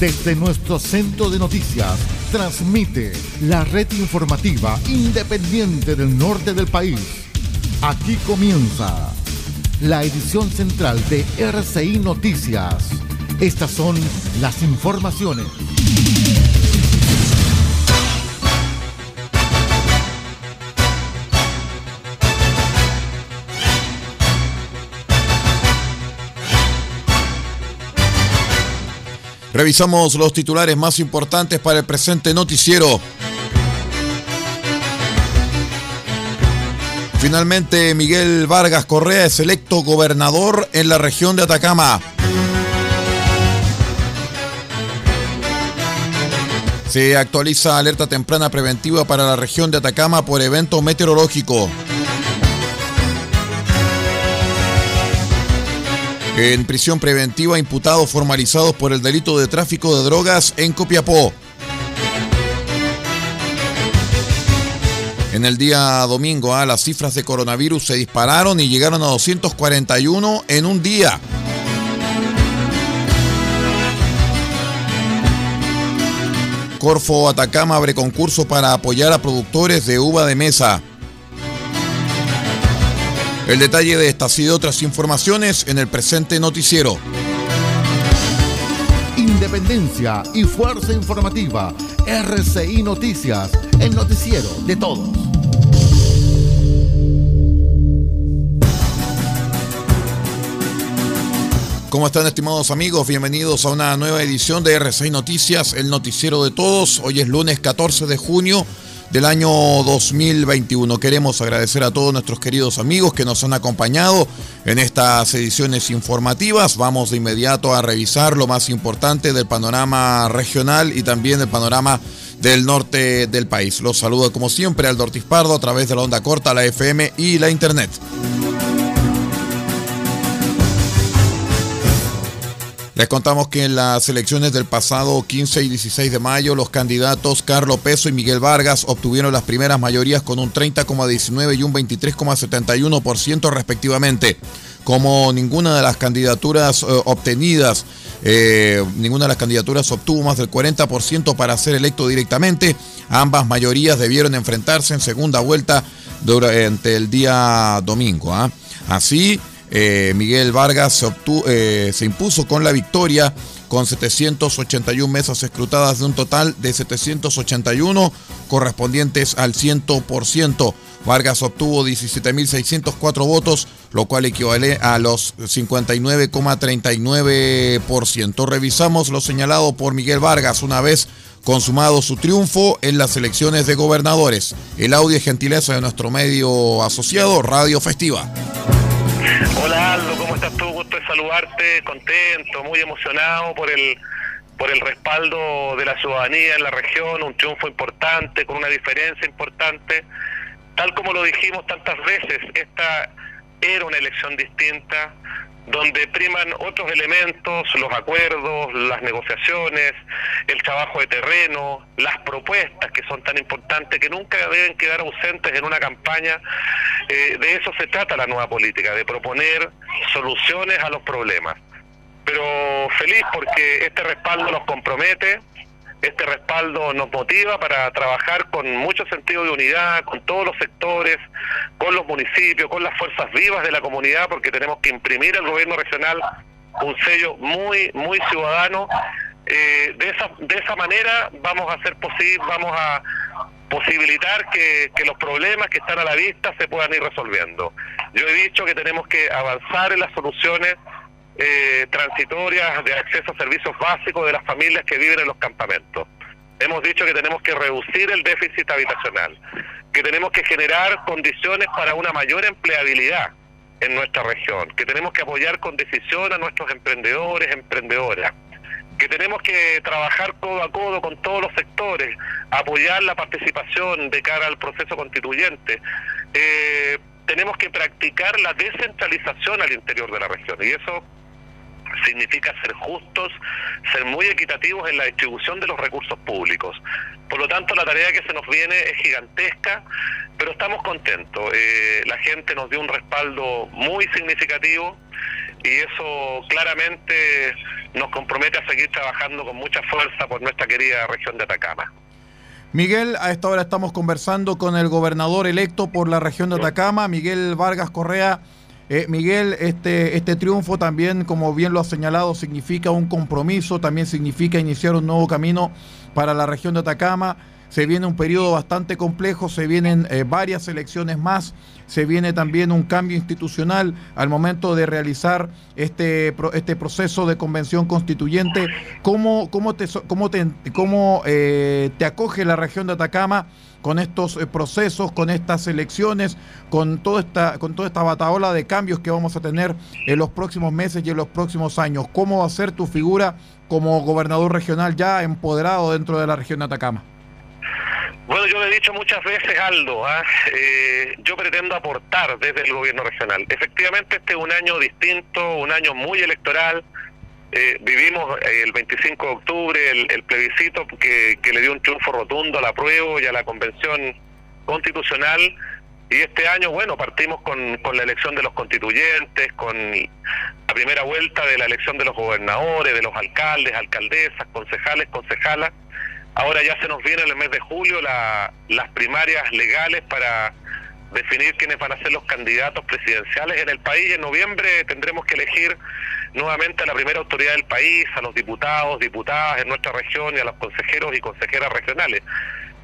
Desde nuestro centro de noticias, transmite la red informativa independiente del norte del país. Aquí comienza la edición central de RCI Noticias. Estas son las informaciones. Revisamos los titulares más importantes para el presente noticiero. Finalmente, Miguel Vargas Correa es electo gobernador en la región de Atacama. Se actualiza alerta temprana preventiva para la región de Atacama por evento meteorológico. En prisión preventiva, imputados formalizados por el delito de tráfico de drogas en Copiapó. En el día domingo, ah, las cifras de coronavirus se dispararon y llegaron a 241 en un día. Corfo Atacama abre concurso para apoyar a productores de uva de mesa. El detalle de estas y de otras informaciones en el presente noticiero. Independencia y fuerza informativa. RCI Noticias, el noticiero de todos. ¿Cómo están estimados amigos? Bienvenidos a una nueva edición de RCI Noticias, el noticiero de todos. Hoy es lunes 14 de junio del año 2021. Queremos agradecer a todos nuestros queridos amigos que nos han acompañado en estas ediciones informativas. Vamos de inmediato a revisar lo más importante del panorama regional y también del panorama del norte del país. Los saludo como siempre al Dortis Pardo a través de la onda corta, la FM y la Internet. Les contamos que en las elecciones del pasado 15 y 16 de mayo, los candidatos Carlos Peso y Miguel Vargas obtuvieron las primeras mayorías con un 30,19 y un 23,71% respectivamente. Como ninguna de las candidaturas eh, obtenidas, eh, ninguna de las candidaturas obtuvo más del 40% para ser electo directamente, ambas mayorías debieron enfrentarse en segunda vuelta durante el día domingo. ¿ah? Así, eh, Miguel Vargas se, eh, se impuso con la victoria con 781 mesas escrutadas de un total de 781 correspondientes al 100%. Vargas obtuvo 17.604 votos, lo cual equivale a los 59,39%. Revisamos lo señalado por Miguel Vargas una vez consumado su triunfo en las elecciones de gobernadores. El audio es gentileza de nuestro medio asociado Radio Festiva. Hola Aldo, ¿cómo estás tú? Gusto de saludarte, contento, muy emocionado por el por el respaldo de la ciudadanía en la región, un triunfo importante, con una diferencia importante. Tal como lo dijimos tantas veces, esta era una elección distinta, donde priman otros elementos, los acuerdos, las negociaciones, el trabajo de terreno, las propuestas que son tan importantes que nunca deben quedar ausentes en una campaña. Eh, de eso se trata la nueva política, de proponer soluciones a los problemas. Pero feliz porque este respaldo nos compromete, este respaldo nos motiva para trabajar con mucho sentido de unidad, con todos los sectores, con los municipios, con las fuerzas vivas de la comunidad, porque tenemos que imprimir al gobierno regional un sello muy, muy ciudadano. Eh, de esa de esa manera vamos a hacer posible, vamos a posibilitar que, que los problemas que están a la vista se puedan ir resolviendo. Yo he dicho que tenemos que avanzar en las soluciones eh, transitorias de acceso a servicios básicos de las familias que viven en los campamentos. Hemos dicho que tenemos que reducir el déficit habitacional, que tenemos que generar condiciones para una mayor empleabilidad en nuestra región, que tenemos que apoyar con decisión a nuestros emprendedores, emprendedoras, que tenemos que trabajar codo a codo con todos los sectores, apoyar la participación de cara al proceso constituyente. Eh, tenemos que practicar la descentralización al interior de la región y eso significa ser justos, ser muy equitativos en la distribución de los recursos públicos. Por lo tanto, la tarea que se nos viene es gigantesca, pero estamos contentos. Eh, la gente nos dio un respaldo muy significativo y eso claramente nos compromete a seguir trabajando con mucha fuerza por nuestra querida región de Atacama. Miguel, a esta hora estamos conversando con el gobernador electo por la región de Atacama, Miguel Vargas Correa. Eh, Miguel, este, este triunfo también, como bien lo ha señalado, significa un compromiso, también significa iniciar un nuevo camino para la región de Atacama. Se viene un periodo bastante complejo, se vienen eh, varias elecciones más, se viene también un cambio institucional al momento de realizar este, este proceso de convención constituyente. ¿Cómo, eh, te acoge la región de Atacama? con estos eh, procesos, con estas elecciones, con toda esta, con toda esta de cambios que vamos a tener en los próximos meses y en los próximos años. ¿Cómo va a ser tu figura como gobernador regional ya empoderado dentro de la región de Atacama? Bueno, yo lo he dicho muchas veces, Aldo, ¿ah? eh, yo pretendo aportar desde el gobierno regional. Efectivamente, este es un año distinto, un año muy electoral, eh, vivimos eh, el 25 de octubre el, plebiscito que, le dio un triunfo rotundo a la prueba y a la convención constitucional y este año, bueno, partimos con, con la elección de los constituyentes, con la primera vuelta de la elección de los gobernadores, de los alcaldes, alcaldesas, concejales, concejalas. Ahora ya se nos viene en el mes de julio las primarias legales para definir quiénes van a ser los candidatos presidenciales en el país. En noviembre tendremos que elegir nuevamente a la primera autoridad del país, a los diputados, diputadas en nuestra región y a los consejeros y consejeras regionales.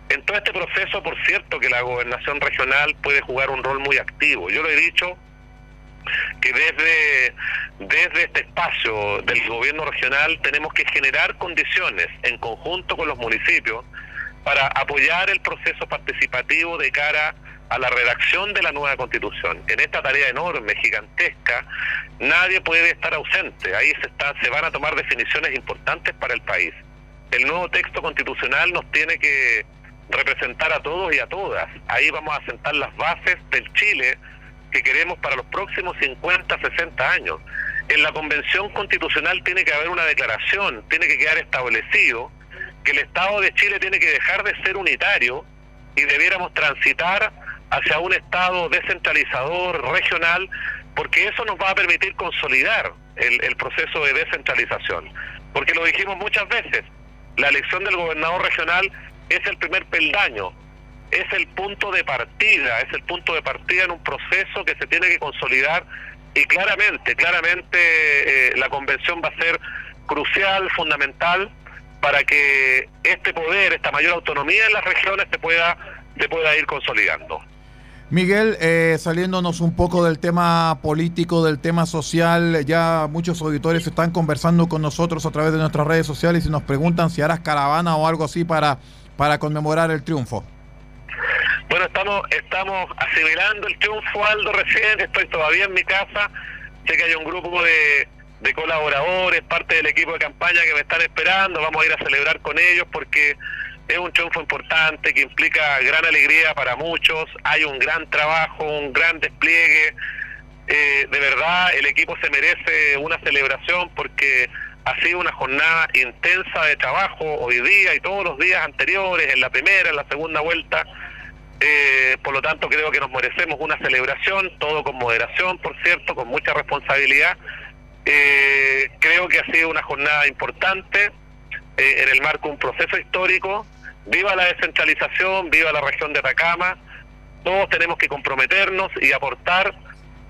En todo este proceso, por cierto, que la gobernación regional puede jugar un rol muy activo. Yo lo he dicho que desde, desde este espacio del gobierno regional tenemos que generar condiciones en conjunto con los municipios para apoyar el proceso participativo de cara a la redacción de la nueva constitución. En esta tarea enorme, gigantesca, nadie puede estar ausente. Ahí se, está, se van a tomar definiciones importantes para el país. El nuevo texto constitucional nos tiene que representar a todos y a todas. Ahí vamos a sentar las bases del Chile que queremos para los próximos 50, 60 años. En la convención constitucional tiene que haber una declaración, tiene que quedar establecido que el Estado de Chile tiene que dejar de ser unitario y debiéramos transitar hacia un Estado descentralizador, regional, porque eso nos va a permitir consolidar el, proceso de descentralización. Porque lo dijimos muchas veces, la elección del gobernador regional es el primer peldaño, es el punto de partida, es el punto de partida en un proceso que se tiene que consolidar y claramente, claramente eh, la convención va a ser crucial, fundamental para que este poder, esta mayor autonomía en las regiones se pueda, se pueda ir consolidando. Miguel, eh, saliéndonos un poco del tema político, del tema social, ya muchos auditores están conversando con nosotros a través de nuestras redes sociales y nos preguntan si harás caravana o algo así para, para conmemorar el triunfo. Bueno, estamos, estamos asimilando el triunfo, Aldo, recién, estoy todavía en mi casa, sé que hay un grupo de, de colaboradores, parte del equipo de campaña que me están esperando, vamos a ir a celebrar con ellos porque es un triunfo importante que implica gran alegría para muchos, hay un gran trabajo, un gran despliegue. eh, de verdad el equipo se merece una celebración porque ha sido una jornada intensa de trabajo hoy día y todos los días anteriores, en la primera, en la segunda vuelta. Eh, por lo tanto, creo que nos merecemos una celebración, todo con moderación, por cierto, con mucha responsabilidad. Eh, creo que ha sido una jornada importante en el marco de un proceso histórico. Viva la descentralización, viva la región de Atacama. Todos tenemos que comprometernos y aportar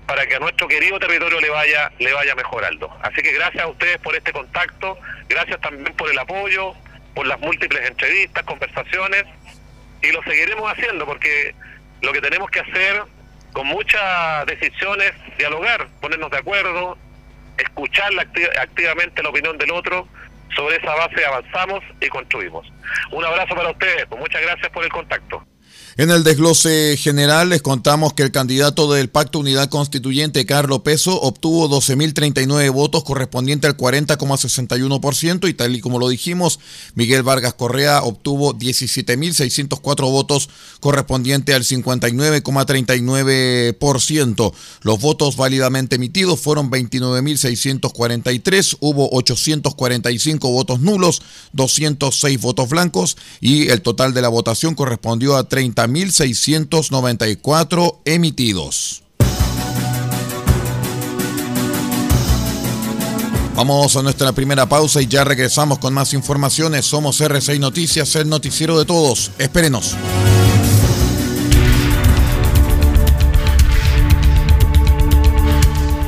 para que a nuestro querido territorio le vaya le vaya mejorando. Así que gracias a ustedes por este contacto, gracias también por el apoyo, por las múltiples entrevistas, conversaciones y lo seguiremos haciendo porque lo que tenemos que hacer con muchas decisiones dialogar, ponernos de acuerdo, escuchar activamente la opinión del otro, sobre esa base avanzamos y construimos. Un abrazo para ustedes, muchas gracias por el contacto. En el desglose general les contamos que el candidato del Pacto Unidad Constituyente, Carlos Peso, obtuvo 12.039 votos correspondiente al 40,61% y tal y como lo dijimos, Miguel Vargas Correa obtuvo 17.604 votos correspondiente al 59,39%. Los votos válidamente emitidos fueron 29.643, hubo 845 votos nulos, 206 votos blancos y el total de la votación correspondió a 30 1.694 emitidos. Vamos a nuestra primera pausa y ya regresamos con más informaciones. Somos R6 Noticias, el noticiero de todos. Espérenos.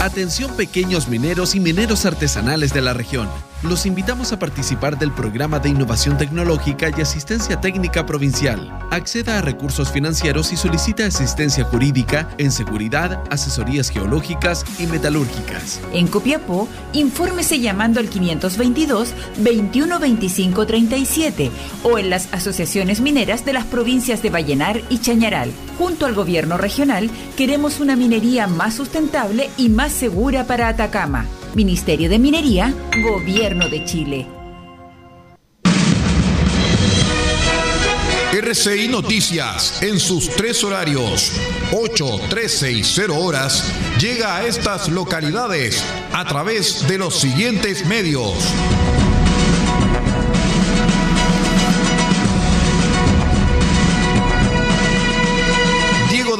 Atención pequeños mineros y mineros artesanales de la región. Los invitamos a participar del programa de innovación tecnológica y asistencia técnica provincial. Acceda a recursos financieros y solicita asistencia jurídica en seguridad, asesorías geológicas y metalúrgicas. En Copiapó, infórmese llamando al 522 2125 37 o en las asociaciones mineras de las provincias de Vallenar y Chañaral. Junto al gobierno regional, queremos una minería más sustentable y más segura para Atacama. Ministerio de Minería, Gobierno de Chile. RCI Noticias, en sus tres horarios, 8, 13 y 0 horas, llega a estas localidades a través de los siguientes medios.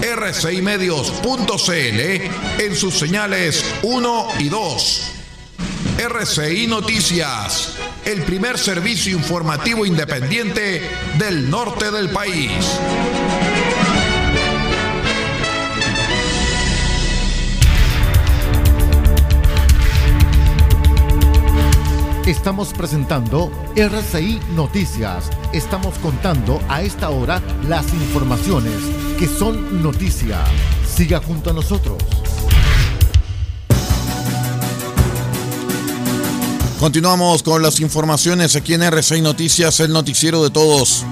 rcimedios.cl en sus señales 1 y 2. RCI Noticias, el primer servicio informativo independiente del norte del país. Estamos presentando RCI Noticias. Estamos contando a esta hora las informaciones que son noticia. Siga junto a nosotros. Continuamos con las informaciones aquí en RCI Noticias, el noticiero de todos.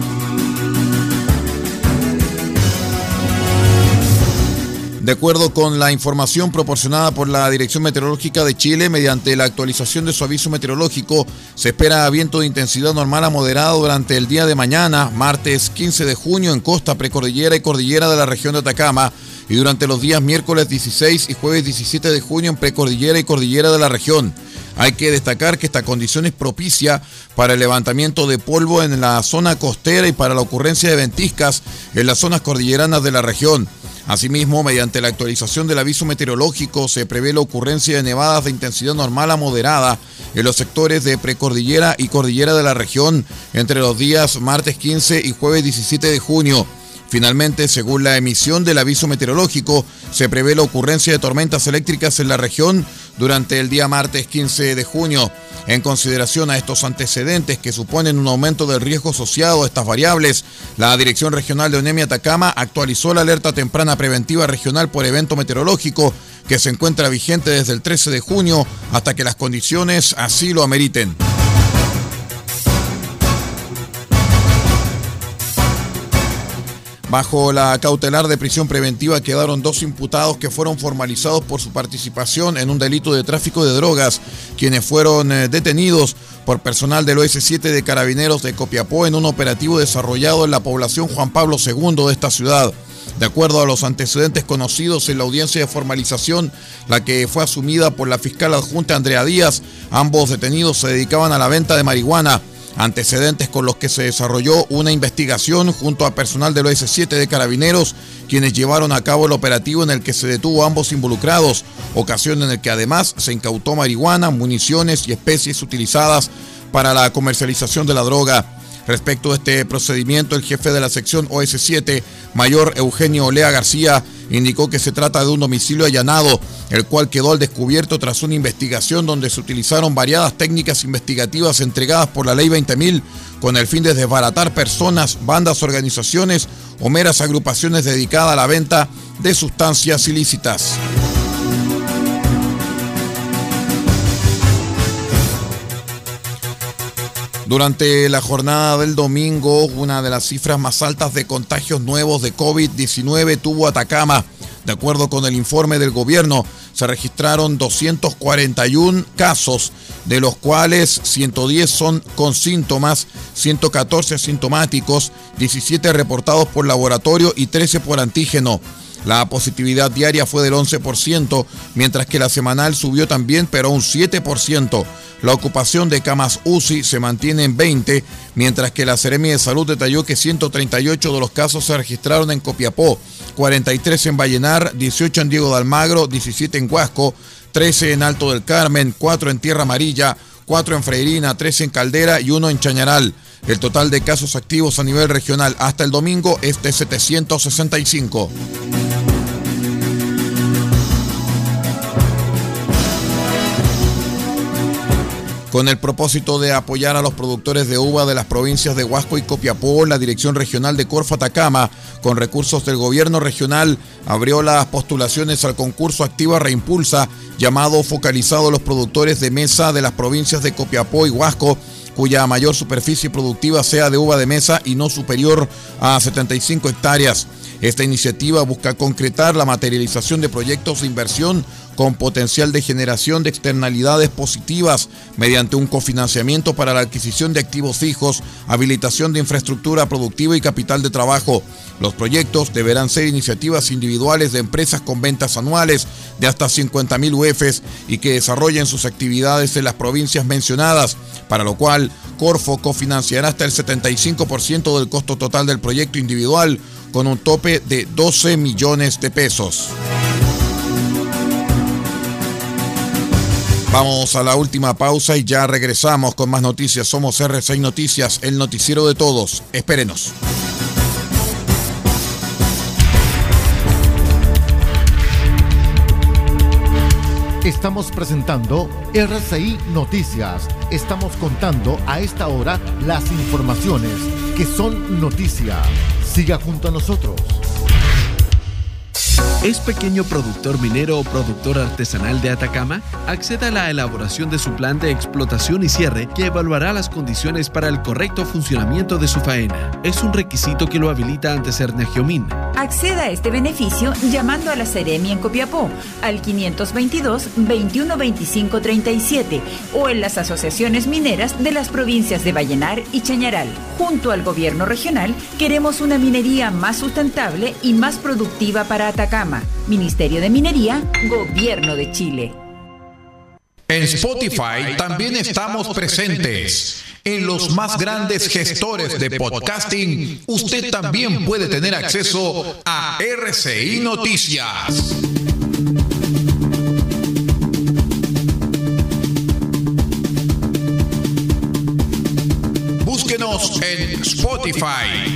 De acuerdo con la información proporcionada por la Dirección Meteorológica de Chile, mediante la actualización de su aviso meteorológico, se espera viento de intensidad normal a moderado durante el día de mañana, martes 15 de junio, en costa precordillera y cordillera de la región de Atacama, y durante los días miércoles 16 y jueves 17 de junio en precordillera y cordillera de la región. Hay que destacar que esta condición es propicia para el levantamiento de polvo en la zona costera y para la ocurrencia de ventiscas en las zonas cordilleranas de la región. Asimismo, mediante la actualización del aviso meteorológico, se prevé la ocurrencia de nevadas de intensidad normal a moderada en los sectores de precordillera y cordillera de la región entre los días martes 15 y jueves 17 de junio. Finalmente, según la emisión del aviso meteorológico, se prevé la ocurrencia de tormentas eléctricas en la región durante el día martes 15 de junio. En consideración a estos antecedentes que suponen un aumento del riesgo asociado a estas variables, la Dirección Regional de Onemia Atacama actualizó la alerta temprana preventiva regional por evento meteorológico que se encuentra vigente desde el 13 de junio hasta que las condiciones así lo ameriten. Bajo la cautelar de prisión preventiva quedaron dos imputados que fueron formalizados por su participación en un delito de tráfico de drogas, quienes fueron eh, detenidos por personal del OS7 de Carabineros de Copiapó en un operativo desarrollado en la población Juan Pablo II de esta ciudad. De acuerdo a los antecedentes conocidos en la audiencia de formalización, la que fue asumida por la fiscal adjunta Andrea Díaz, ambos detenidos se dedicaban a la venta de marihuana antecedentes con los que se desarrolló una investigación junto a personal del OS7 de Carabineros, quienes llevaron a cabo el operativo en el que se detuvo a ambos involucrados, ocasión en la que además se incautó marihuana, municiones y especies utilizadas para la comercialización de la droga. Respecto a este procedimiento, el jefe de la sección OS7, mayor Eugenio Olea García, indicó que se trata de un domicilio allanado, el cual quedó al descubierto tras una investigación donde se utilizaron variadas técnicas investigativas entregadas por la Ley 20.000 con el fin de desbaratar personas, bandas, organizaciones o meras agrupaciones dedicadas a la venta de sustancias ilícitas. Durante la jornada del domingo, una de las cifras más altas de contagios nuevos de COVID-19 tuvo Atacama. De acuerdo con el informe del gobierno, se registraron 241 casos, de los cuales 110 son con síntomas, 114 asintomáticos, 17 reportados por laboratorio y 13 por antígeno. La positividad diaria fue del 11%, mientras que la semanal subió también, pero un 7%. La ocupación de camas UCI se mantiene en 20, mientras que la Seremi de Salud detalló que 138 de los casos se registraron en Copiapó, 43 en Vallenar, 18 en Diego de Almagro, 17 en Huasco, 13 en Alto del Carmen, 4 en Tierra Amarilla, 4 en Freirina, 13 en Caldera y 1 en Chañaral. El total de casos activos a nivel regional hasta el domingo es de 765. Con el propósito de apoyar a los productores de uva de las provincias de Huasco y Copiapó, la Dirección Regional de Corfo Atacama, con recursos del gobierno regional, abrió las postulaciones al concurso Activa Reimpulsa, llamado focalizado a los productores de mesa de las provincias de Copiapó y Huasco, cuya mayor superficie productiva sea de uva de mesa y no superior a 75 hectáreas. Esta iniciativa busca concretar la materialización de proyectos de inversión con potencial de generación de externalidades positivas mediante un cofinanciamiento para la adquisición de activos fijos, habilitación de infraestructura productiva y capital de trabajo. Los proyectos deberán ser iniciativas individuales de empresas con ventas anuales de hasta 50.000 UFs y que desarrollen sus actividades en las provincias mencionadas, para lo cual Corfo cofinanciará hasta el 75% del costo total del proyecto individual con un tope de 12 millones de pesos. Vamos a la última pausa y ya regresamos con más noticias. Somos R6 Noticias, el noticiero de todos. Espérenos. Estamos presentando RCI Noticias. Estamos contando a esta hora las informaciones que son noticia. Siga junto a nosotros. ¿Es pequeño productor minero o productor artesanal de Atacama? Acceda a la elaboración de su plan de explotación y cierre que evaluará las condiciones para el correcto funcionamiento de su faena. Es un requisito que lo habilita ante Cernegiomín. Acceda a este beneficio llamando a la Seremi en Copiapó al 522 2125 37 o en las asociaciones mineras de las provincias de Vallenar y Chañaral. Junto al gobierno regional queremos una minería más sustentable y más productiva para Atacama. Ministerio de Minería, Gobierno de Chile. En Spotify también estamos presentes. En los más grandes gestores de podcasting, usted también puede tener acceso a RCI Noticias. Búsquenos en Spotify,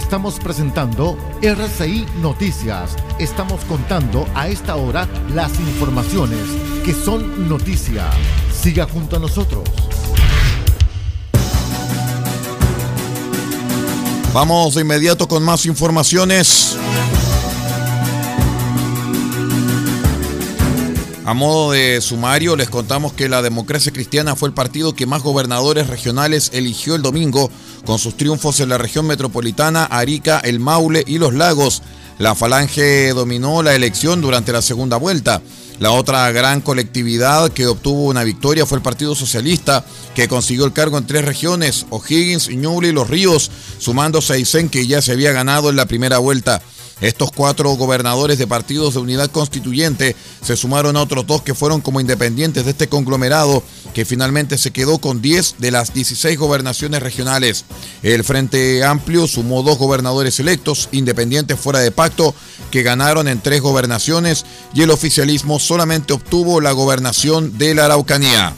Estamos presentando RCI Noticias. Estamos contando a esta hora las informaciones que son noticia. Siga junto a nosotros. Vamos de inmediato con más informaciones. A modo de sumario, les contamos que la democracia cristiana fue el partido que más gobernadores regionales eligió el domingo, con sus triunfos en la región metropolitana, Arica, el Maule y los Lagos. La Falange dominó la elección durante la segunda vuelta. La otra gran colectividad que obtuvo una victoria fue el Partido Socialista, que consiguió el cargo en tres regiones, O'Higgins, Ñuble y Los Ríos, sumándose a que ya se había ganado en la primera vuelta. Estos cuatro gobernadores de partidos de unidad constituyente se sumaron a otros dos que fueron como independientes de este conglomerado, que finalmente se quedó con 10 de las 16 gobernaciones regionales. El Frente Amplio sumó dos gobernadores electos, independientes fuera de pacto, que ganaron en tres gobernaciones, y el oficialismo solamente obtuvo la gobernación de la Araucanía.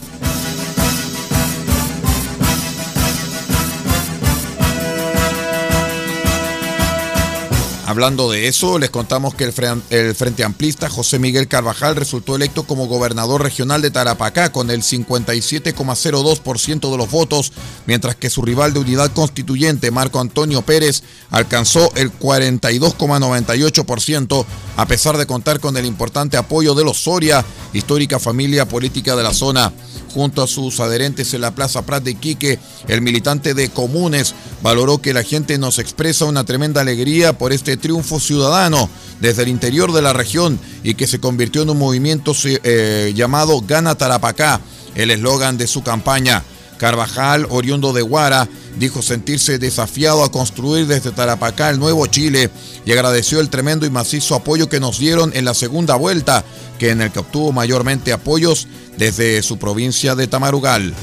Hablando de eso, les contamos que el, Frente Amplista José Miguel Carvajal resultó electo como gobernador regional de Tarapacá con el 57,02% de los votos, mientras que su rival de unidad constituyente, Marco Antonio Pérez, alcanzó el 42,98%, a pesar de contar con el importante apoyo de los Soria, histórica familia política de la zona. Junto a sus adherentes en la Plaza Prat de Iquique, el militante de Comunes valoró que la gente nos expresa una tremenda alegría por este triunfo ciudadano desde el interior de la región y que se convirtió en un movimiento eh, llamado Gana Tarapacá, el eslogan de su campaña. Carvajal, oriundo de Guara, dijo sentirse desafiado a construir desde Tarapacá el nuevo Chile y agradeció el tremendo y macizo apoyo que nos dieron en la segunda vuelta, que en el que obtuvo mayormente apoyos desde su provincia de Tamarugal.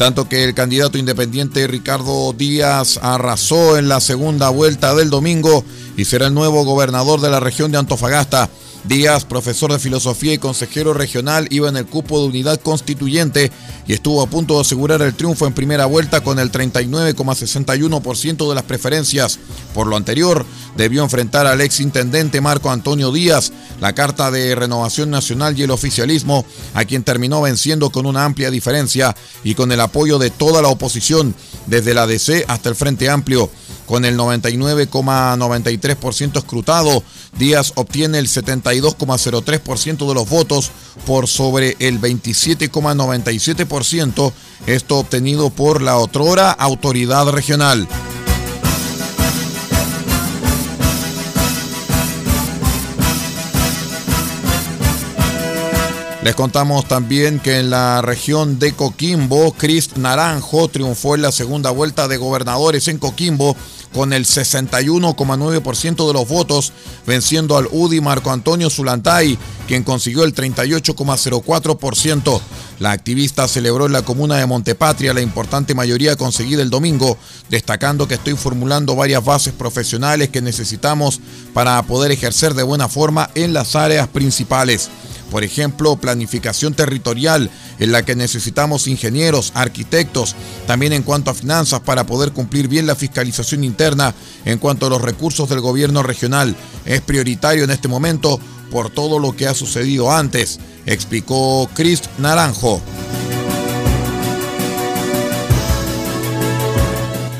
Tanto que el candidato independiente Ricardo Díaz arrasó en la segunda vuelta del domingo y será el nuevo gobernador de la región de Antofagasta. Díaz, profesor de filosofía y consejero regional, iba en el cupo de unidad constituyente y estuvo a punto de asegurar el triunfo en primera vuelta con el 39,61% de las preferencias. Por lo anterior, debió enfrentar al ex intendente Marco Antonio Díaz, la Carta de Renovación Nacional y el oficialismo, a quien terminó venciendo con una amplia diferencia y con el apoyo de toda la oposición, desde la DC hasta el Frente Amplio. Con el 99,93% escrutado. Díaz obtiene el 72,03% de los votos por sobre el 27,97%, esto obtenido por la otrora autoridad regional. Les contamos también que en la región de Coquimbo, Chris Naranjo triunfó en la segunda vuelta de gobernadores en Coquimbo con el 61,9% de los votos, venciendo al UDI Marco Antonio Zulantay, quien consiguió el 38,04%. La activista celebró en la comuna de Montepatria la importante mayoría conseguida el domingo, destacando que estoy formulando varias bases profesionales que necesitamos para poder ejercer de buena forma en las áreas principales. Por ejemplo, planificación territorial, en la que necesitamos ingenieros, arquitectos, también en cuanto a finanzas para poder cumplir bien la fiscalización interna en cuanto a los recursos del gobierno regional. Es prioritario en este momento por todo lo que ha sucedido antes, explicó Chris Naranjo.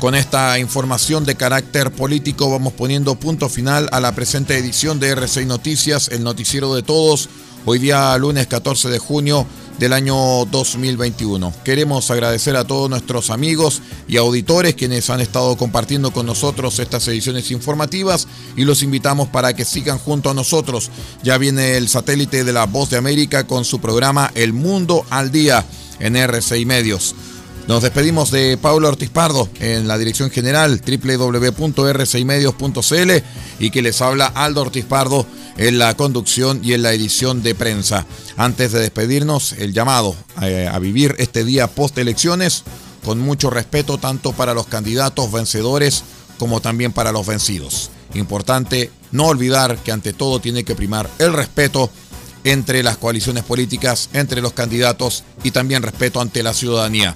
Con esta información de carácter político vamos poniendo punto final a la presente edición de RCI Noticias, el noticiero de todos hoy día lunes 14 de junio del año 2021. Queremos agradecer a todos nuestros amigos y auditores quienes han estado compartiendo con nosotros estas ediciones informativas y los invitamos para que sigan junto a nosotros. Ya viene el satélite de la Voz de América con su programa El Mundo al Día en RCI Medios. Nos despedimos de Pablo Ortiz Pardo en la dirección general www.r6medios.cl y que les habla Aldo Ortiz Pardo en la conducción y en la edición de prensa. Antes de despedirnos, el llamado eh, a, vivir este día post elecciones con mucho respeto tanto para los candidatos vencedores como también para los vencidos. Importante no olvidar que ante todo tiene que primar el respeto entre las coaliciones políticas, entre los candidatos y también respeto ante la ciudadanía.